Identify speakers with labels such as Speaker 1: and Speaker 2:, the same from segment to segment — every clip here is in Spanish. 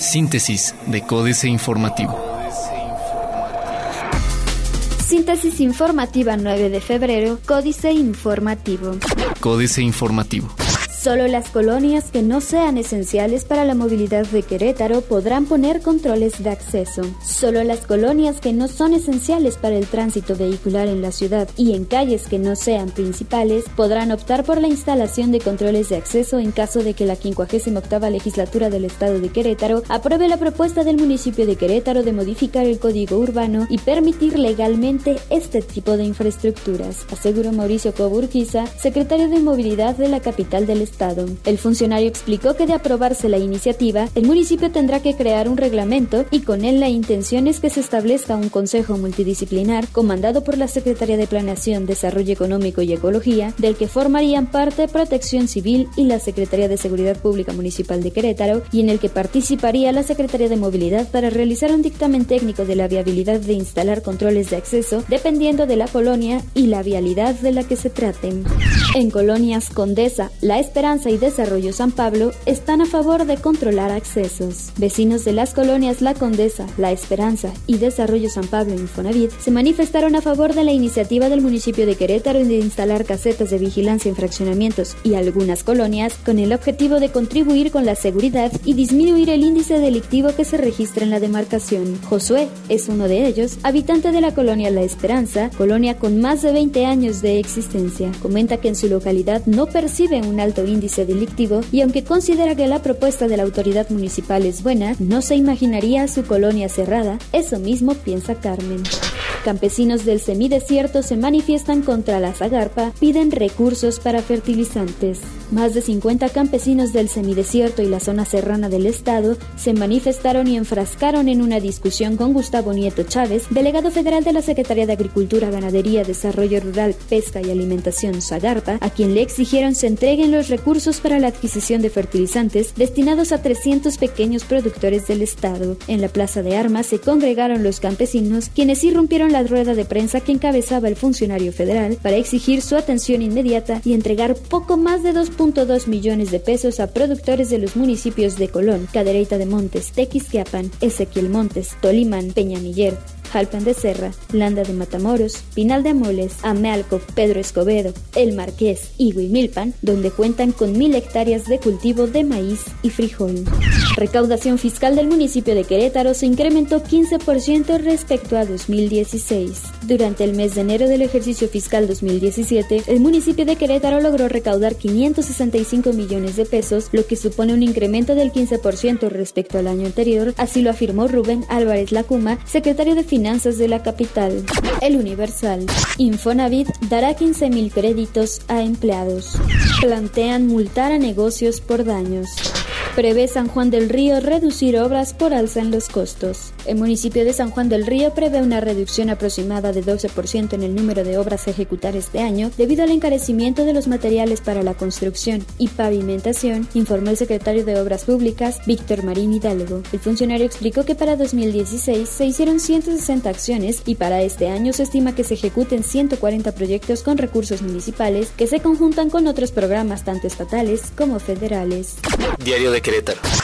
Speaker 1: Síntesis de Códice Informativo.
Speaker 2: Síntesis informativa 9 de febrero, Códice Informativo.
Speaker 1: Códice Informativo.
Speaker 2: Solo las colonias que no sean esenciales para la movilidad de Querétaro podrán poner controles de acceso. Solo las colonias que no son esenciales para el tránsito vehicular en la ciudad y en calles que no sean principales podrán optar por la instalación de controles de acceso en caso de que la 58 legislatura del Estado de Querétaro apruebe la propuesta del municipio de Querétaro de modificar el código urbano y permitir legalmente este tipo de infraestructuras, aseguró Mauricio Coburquiza, secretario de Movilidad de la capital del Estado. El funcionario explicó que de aprobarse la iniciativa, el municipio tendrá que crear un reglamento y con él la intención es que se establezca un consejo multidisciplinar comandado por la Secretaría de Planeación, Desarrollo Económico y Ecología, del que formarían parte Protección Civil y la Secretaría de Seguridad Pública Municipal de Querétaro y en el que participaría la Secretaría de Movilidad para realizar un dictamen técnico de la viabilidad de instalar controles de acceso dependiendo de la colonia y la vialidad de la que se traten. En colonias Condesa, La y Desarrollo San Pablo están a favor de controlar accesos. Vecinos de las colonias La Condesa, La Esperanza y Desarrollo San Pablo en Infonavit se manifestaron a favor de la iniciativa del municipio de Querétaro de instalar casetas de vigilancia en fraccionamientos y algunas colonias con el objetivo de contribuir con la seguridad y disminuir el índice delictivo que se registra en la demarcación. Josué es uno de ellos, habitante de la colonia La Esperanza, colonia con más de 20 años de existencia. Comenta que en su localidad no percibe un alto índice delictivo y aunque considera que la propuesta de la autoridad municipal es buena, no se imaginaría su colonia cerrada. Eso mismo piensa Carmen. Campesinos del semidesierto se manifiestan contra la zagarpa, piden recursos para fertilizantes. Más de 50 campesinos del semidesierto y la zona serrana del estado se manifestaron y enfrascaron en una discusión con Gustavo Nieto Chávez, delegado federal de la Secretaría de Agricultura, Ganadería, Desarrollo Rural, Pesca y Alimentación Zagarpa, a quien le exigieron se entreguen los recursos para la adquisición de fertilizantes destinados a 300 pequeños productores del estado. En la Plaza de Armas se congregaron los campesinos, quienes irrumpieron la rueda de prensa que encabezaba el funcionario federal para exigir su atención inmediata y entregar poco más de 2.2 millones de pesos a productores de los municipios de Colón, Cadereyta de Montes, Tequisquiapan, Ezequiel Montes, Tolimán, Peñamiller, Jalpan de Serra, Landa de Matamoros, Pinal de Amoles, Amealco, Pedro Escobedo, El Marqués y Huimilpan, donde cuentan con mil hectáreas de cultivo de maíz y frijol. Recaudación fiscal del municipio de Querétaro se incrementó 15% respecto a 2016. Durante el mes de enero del ejercicio fiscal 2017, el municipio de Querétaro logró recaudar 565 millones de pesos, lo que supone un incremento del 15% respecto al año anterior, así lo afirmó Rubén Álvarez Lacuma, secretario de Finanzas de la capital. El Universal. Infonavit dará 15.000 créditos a empleados. Plantean multar a negocios por daños. Prevé San Juan del Río reducir obras por alza en los costos. El municipio de San Juan del Río prevé una reducción aproximada de 12% en el número de obras a ejecutar este año debido al encarecimiento de los materiales para la construcción y pavimentación, informó el secretario de Obras Públicas, Víctor Marín Hidalgo. El funcionario explicó que para 2016 se hicieron 160 acciones y para este año se estima que se ejecuten 140 proyectos con recursos municipales que se conjuntan con otros programas tanto estatales como federales.
Speaker 1: Diario de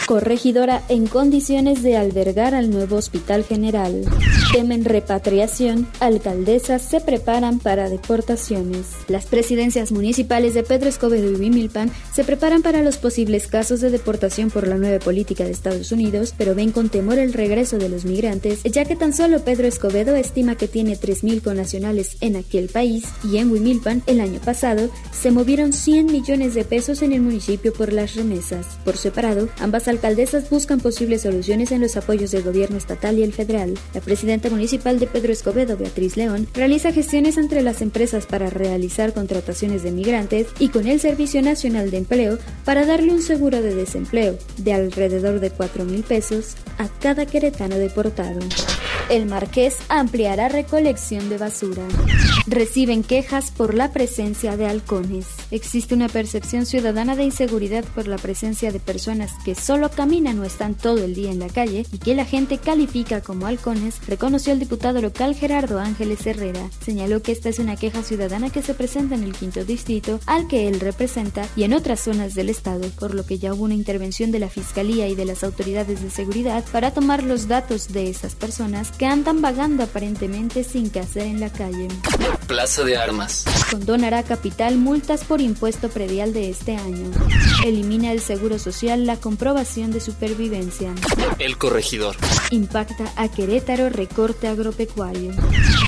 Speaker 2: Corregidora en condiciones de albergar al nuevo Hospital General. Temen repatriación, alcaldesas se preparan para deportaciones. Las presidencias municipales de Pedro Escobedo y Wimilpan se preparan para los posibles casos de deportación por la nueva política de Estados Unidos, pero ven con temor el regreso de los migrantes, ya que tan solo Pedro Escobedo estima que tiene 3.000 connacionales en aquel país y en Wimilpan el año pasado se movieron 100 millones de pesos en el municipio por las remesas. Por separado, ambas alcaldesas buscan posibles soluciones en los apoyos del gobierno estatal y el federal. La presidenta municipal de Pedro Escobedo, Beatriz León, realiza gestiones entre las empresas para realizar contrataciones de migrantes y con el Servicio Nacional de Empleo para darle un seguro de desempleo de alrededor de 4 mil pesos a cada queretano deportado. El Marqués ampliará recolección de basura. Reciben quejas por la presencia de halcones. Existe una percepción ciudadana de inseguridad por la presencia de personas que solo caminan o están todo el día en la calle y que la gente califica como halcones, reconoció el diputado local Gerardo Ángeles Herrera. Señaló que esta es una queja ciudadana que se presenta en el quinto distrito al que él representa y en otras zonas del estado, por lo que ya hubo una intervención de la Fiscalía y de las autoridades de seguridad para tomar los datos de esas personas que andan vagando aparentemente sin que hacer en la calle.
Speaker 1: Plaza de Armas.
Speaker 2: Condonará capital multas por impuesto predial de este año. Elimina el Seguro Social la comprobación de supervivencia.
Speaker 1: El corregidor.
Speaker 2: Impacta a Querétaro recorte agropecuario.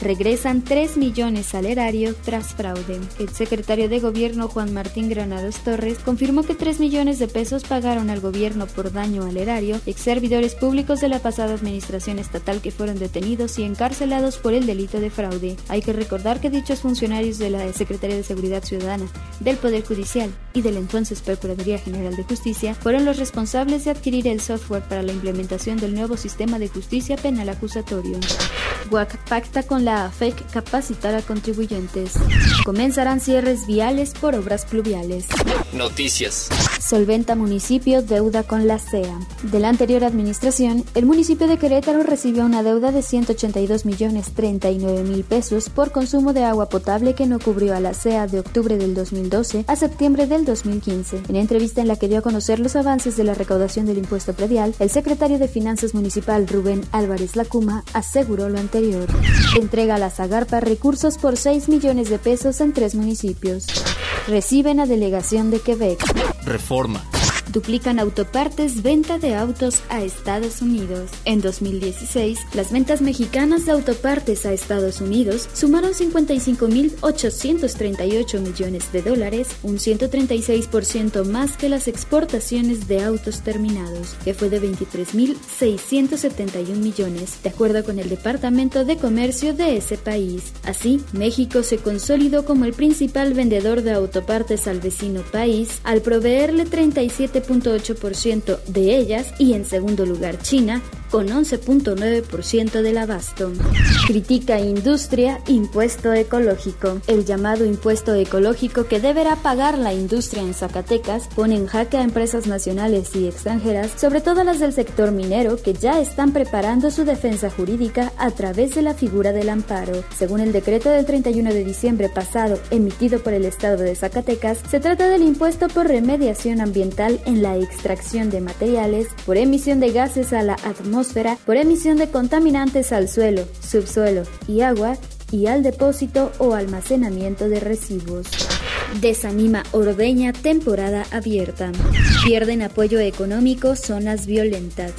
Speaker 2: Regresan 3 millones al erario tras fraude. El secretario de Gobierno Juan Martín Granados Torres confirmó que 3 millones de pesos pagaron al gobierno por daño al erario, ex servidores públicos de la pasada administración estatal que fueron detenidos y encarcelados por el delito de fraude. Hay que recordar que dichos funcionarios de la Secretaría de Seguridad Ciudadana, del Poder Judicial y de la entonces Procuraduría General de Justicia fueron los responsables de adquirir el software para la implementación del nuevo sistema de justicia penal acusatorio. WAC pacta con la AFEC capacitar a contribuyentes. Comenzarán cierres viales por obras pluviales.
Speaker 1: Noticias.
Speaker 2: Solventa municipio deuda con la CEA. De la anterior administración, el municipio de Querétaro recibió una deuda de 182 millones 39 mil pesos por consumo de agua potable que no cubrió a la CEA de octubre del 2012 a septiembre del 2015. En entrevista en la que dio a conocer los avances de la recaudación del impuesto predial, el secretario de Finanzas Municipal Rubén Álvarez Lacuma aseguró lo anterior. Entrega a la Zagarpa recursos por 6 millones de pesos en tres municipios. Reciben a delegación de Quebec
Speaker 1: forma
Speaker 2: duplican autopartes venta de autos a Estados Unidos. En 2016, las ventas mexicanas de autopartes a Estados Unidos sumaron 55.838 millones de dólares, un 136% más que las exportaciones de autos terminados, que fue de 23.671 millones, de acuerdo con el Departamento de Comercio de ese país. Así, México se consolidó como el principal vendedor de autopartes al vecino país al proveerle 37 ciento de ellas y en segundo lugar China con 11.9% del abasto. Critica industria impuesto ecológico. El llamado impuesto ecológico que deberá pagar la industria en Zacatecas pone en jaque a empresas nacionales y extranjeras, sobre todo las del sector minero, que ya están preparando su defensa jurídica a través de la figura del amparo. Según el decreto del 31 de diciembre pasado emitido por el Estado de Zacatecas, se trata del impuesto por remediación ambiental en la extracción de materiales, por emisión de gases a la atmósfera, por emisión de contaminantes al suelo, subsuelo y agua, y al depósito o almacenamiento de residuos. Desanima Ordeña temporada abierta. Pierden apoyo económico zonas violentas.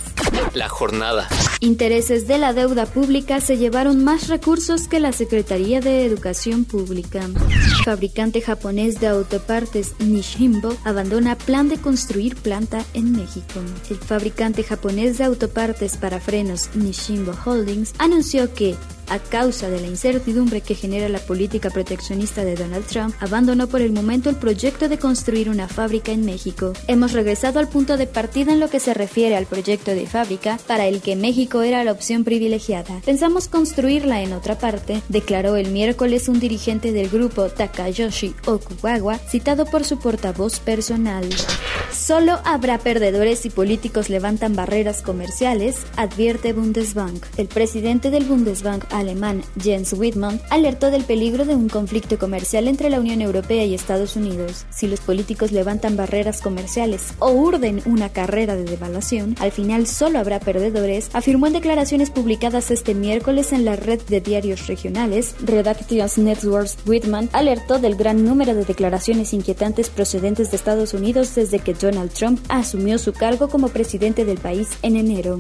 Speaker 1: La jornada.
Speaker 2: Intereses de la deuda pública se llevaron más recursos que la Secretaría de Educación Pública. Fabricante japonés de autopartes Nishimbo abandona plan de construir planta en México. El fabricante japonés de autopartes para frenos Nishimbo Holdings anunció que a causa de la incertidumbre que genera la política proteccionista de Donald Trump, abandonó por el momento el proyecto de construir una fábrica en México. Hemos regresado al punto de partida en lo que se refiere al proyecto de fábrica para el que México era la opción privilegiada. Pensamos construirla en otra parte, declaró el miércoles un dirigente del grupo Takayoshi Okugawa, citado por su portavoz personal. Solo habrá perdedores si políticos levantan barreras comerciales, advierte Bundesbank. El presidente del Bundesbank alemán Jens Wittmann alertó del peligro de un conflicto comercial entre la Unión Europea y Estados Unidos. Si los políticos levantan barreras comerciales o urden una carrera de devaluación, al final solo habrá perdedores, afirmó en declaraciones publicadas este miércoles en la red de diarios regionales Redactions Networks. Whitman alertó del gran número de declaraciones inquietantes procedentes de Estados Unidos desde que Donald Trump asumió su cargo como presidente del país en enero.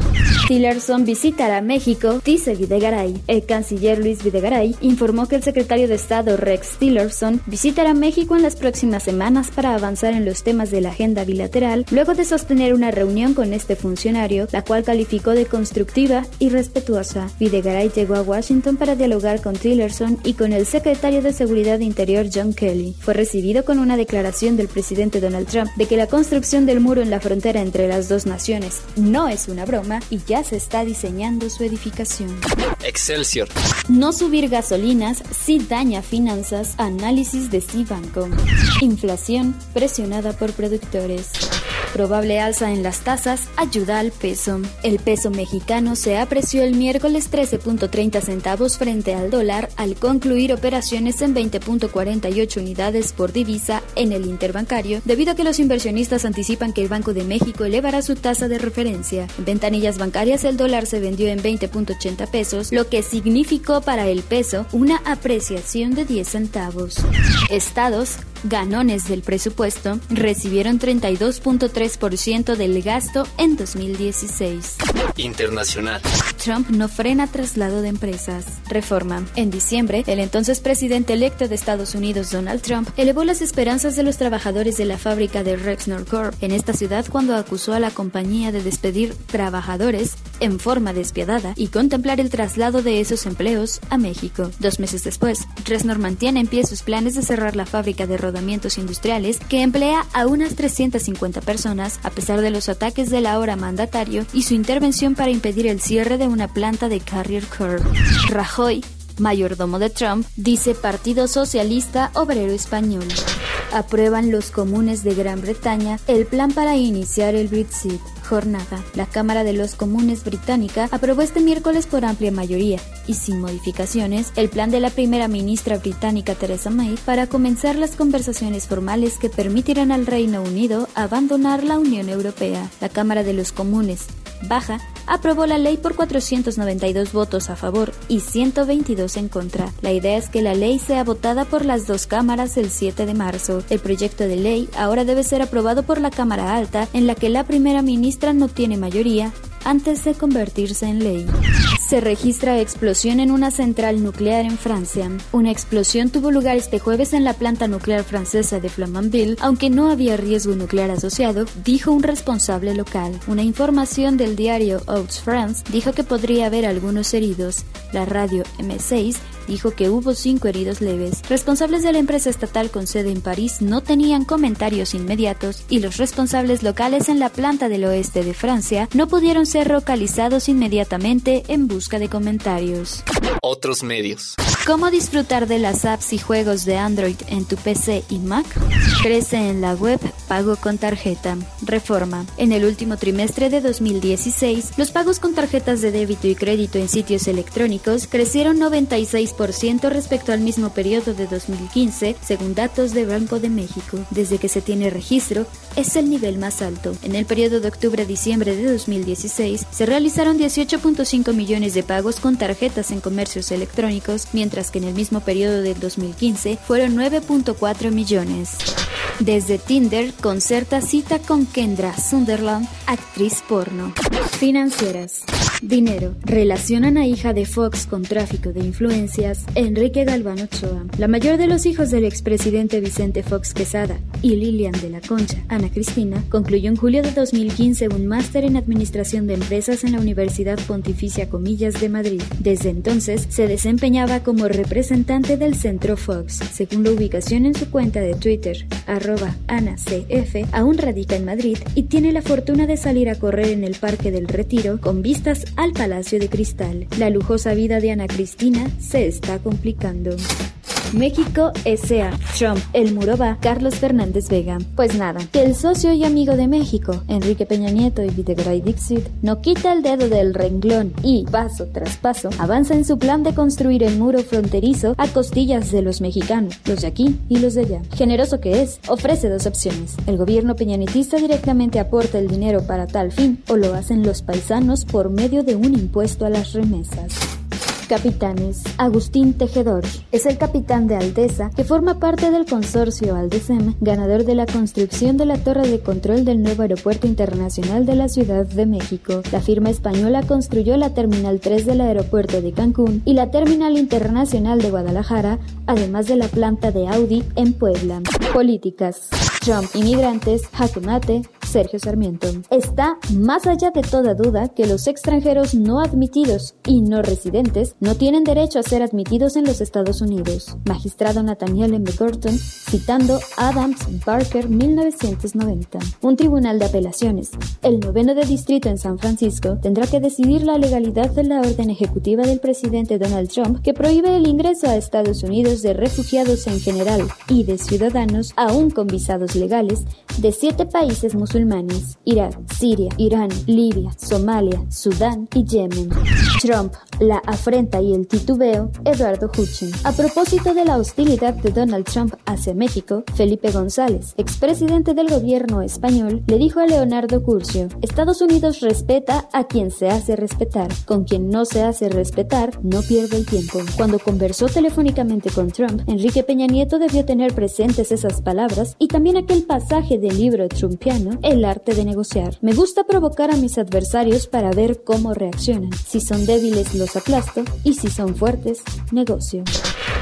Speaker 2: Tillerson visitará México, dice Videgaray. Canciller Luis Videgaray informó que el secretario de Estado Rex Tillerson visitará México en las próximas semanas para avanzar en los temas de la agenda bilateral, luego de sostener una reunión con este funcionario, la cual calificó de constructiva y respetuosa. Videgaray llegó a Washington para dialogar con Tillerson y con el secretario de Seguridad Interior John Kelly. Fue recibido con una declaración del presidente Donald Trump de que la construcción del muro en la frontera entre las dos naciones no es una broma y ya se está diseñando su edificación.
Speaker 1: Excelsior.
Speaker 2: No subir gasolinas sí daña finanzas. Análisis de Cibanco. Inflación presionada por productores. Probable alza en las tasas ayuda al peso. El peso mexicano se apreció el miércoles 13.30 centavos frente al dólar al concluir operaciones en 20.48 unidades por divisa en el interbancario, debido a que los inversionistas anticipan que el Banco de México elevará su tasa de referencia. En ventanillas bancarias el dólar se vendió en 20.80 pesos, lo que significó para el peso una apreciación de 10 centavos. Estados ganones del presupuesto recibieron 32.3% del gasto en 2016.
Speaker 1: Internacional.
Speaker 2: Trump no frena traslado de empresas. Reforma. En diciembre, el entonces presidente electo de Estados Unidos, Donald Trump, elevó las esperanzas de los trabajadores de la fábrica de Rexnor Corp en esta ciudad cuando acusó a la compañía de despedir trabajadores en forma despiadada y contemplar el traslado de esos empleos a México. Dos meses después, Rexnor mantiene en pie sus planes de cerrar la fábrica de rodamientos industriales que emplea a unas 350 personas a pesar de los ataques del ahora mandatario y su intervención para impedir el cierre de una planta de Carrier Curve. Rajoy mayordomo de Trump, dice Partido Socialista Obrero Español. Aprueban los comunes de Gran Bretaña el plan para iniciar el Brexit. Jornada. La Cámara de los Comunes británica aprobó este miércoles por amplia mayoría y sin modificaciones el plan de la primera ministra británica Theresa May para comenzar las conversaciones formales que permitirán al Reino Unido abandonar la Unión Europea. La Cámara de los Comunes baja aprobó la ley por 492 votos a favor y 122 en contra. La idea es que la ley sea votada por las dos cámaras el 7 de marzo. El proyecto de ley ahora debe ser aprobado por la Cámara Alta, en la que la primera ministra no tiene mayoría, antes de convertirse en ley. Se registra explosión en una central nuclear en Francia. Una explosión tuvo lugar este jueves en la planta nuclear francesa de Flamanville, aunque no había riesgo nuclear asociado, dijo un responsable local. Una información del diario Outs France dijo que podría haber algunos heridos. La radio M6 dijo que hubo cinco heridos leves. Responsables de la empresa estatal con sede en París no tenían comentarios inmediatos y los responsables locales en la planta del oeste de Francia no pudieron ser localizados inmediatamente en busca de comentarios.
Speaker 1: Otros medios.
Speaker 2: ¿Cómo disfrutar de las apps y juegos de Android en tu PC y Mac? Crece en la web Pago con tarjeta. Reforma. En el último trimestre de 2016, los pagos con tarjetas de débito y crédito en sitios electrónicos crecieron 96% respecto al mismo periodo de 2015, según datos de Banco de México. Desde que se tiene registro, es el nivel más alto. En el periodo de octubre-diciembre de 2016, se realizaron 18.5 millones de pagos con tarjetas en comercios electrónicos, mientras que en el mismo periodo del 2015 fueron 9.4 millones. Desde Tinder, concerta cita con Kendra Sunderland, actriz porno. Financieras. Dinero. Relacionan a hija de Fox con tráfico de influencias, Enrique Galván Ochoa. La mayor de los hijos del expresidente Vicente Fox Quesada y Lilian de la Concha, Ana Cristina, concluyó en julio de 2015 un máster en Administración de Empresas en la Universidad Pontificia Comillas de Madrid. Desde entonces se desempeñaba como representante del Centro Fox. Según la ubicación en su cuenta de Twitter, arroba AnaCF, aún radica en Madrid y tiene la fortuna de salir a correr en el Parque del Retiro con vistas al Palacio de Cristal. La lujosa vida de Ana Cristina se está complicando. México S.A. Trump, el muro va, Carlos Fernández Vega. Pues nada, que el socio y amigo de México, Enrique Peña Nieto y Videgaray Dixit, no quita el dedo del renglón y, paso tras paso, avanza en su plan de construir el muro fronterizo a costillas de los mexicanos, los de aquí y los de allá. Generoso que es, ofrece dos opciones. El gobierno peñanitista directamente aporta el dinero para tal fin, o lo hacen los paisanos por medio de un impuesto a las remesas. Capitanes. Agustín Tejedor es el capitán de Aldesa que forma parte del consorcio Aldesem, ganador de la construcción de la torre de control del nuevo aeropuerto internacional de la Ciudad de México. La firma española construyó la Terminal 3 del aeropuerto de Cancún y la Terminal Internacional de Guadalajara, además de la planta de Audi en Puebla. Políticas. Trump, inmigrantes, Jaque Mate, Sergio Sarmiento. Está más allá de toda duda que los extranjeros no admitidos y no residentes no tienen derecho a ser admitidos en los Estados Unidos. Magistrado Nathaniel M. Gorton, citando Adams Barker 1990. Un tribunal de apelaciones, el noveno de distrito en San Francisco, tendrá que decidir la legalidad de la orden ejecutiva del presidente Donald Trump que prohíbe el ingreso a Estados Unidos de refugiados en general y de ciudadanos aún con visados legales de siete países musulmanes, Irak, Siria, Irán, Libia, Somalia, Sudán y Yemen. Trump, la afrenta y el titubeo, Eduardo Huchin. A propósito de la hostilidad de Donald Trump hacia México, Felipe González, expresidente del gobierno español, le dijo a Leonardo Curcio, Estados Unidos respeta a quien se hace respetar, con quien no se hace respetar, no pierde el tiempo. Cuando conversó telefónicamente con Trump, Enrique Peña Nieto debió tener presentes esas palabras y también aquel pasaje del libro trumpiano, El arte de negociar. Me gusta provocar a mis adversarios para ver cómo reaccionan. Si son débiles los aplasto y si son fuertes, negocio.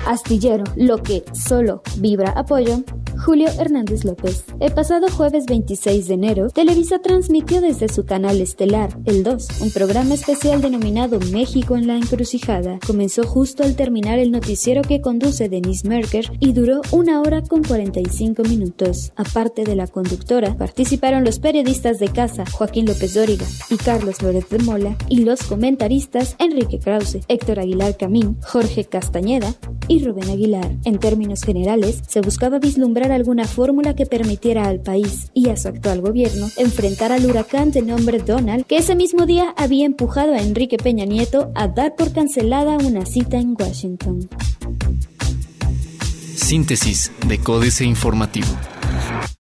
Speaker 2: Astillero, lo que solo vibra apoyo, Julio Hernández López. El pasado jueves 26 de enero, Televisa transmitió desde su canal estelar, El 2, un programa especial denominado México en la encrucijada. Comenzó justo al terminar el noticiero que conduce Denise Merker y duró una hora con 45 minutos. Aparte de la conductora, participaron los periodistas de casa Joaquín López Dóriga y Carlos Lórez de Mola y los comentaristas Enrique Krause, Héctor Aguilar Camín, Jorge Castañeda y Rubén Aguilar. En términos generales, se buscaba vislumbrar alguna fórmula que permitiera al país y a su actual gobierno enfrentar al huracán de nombre Donald, que ese mismo día había empujado a Enrique Peña Nieto a dar por cancelada una cita en Washington.
Speaker 1: Síntesis de Códice Informativo.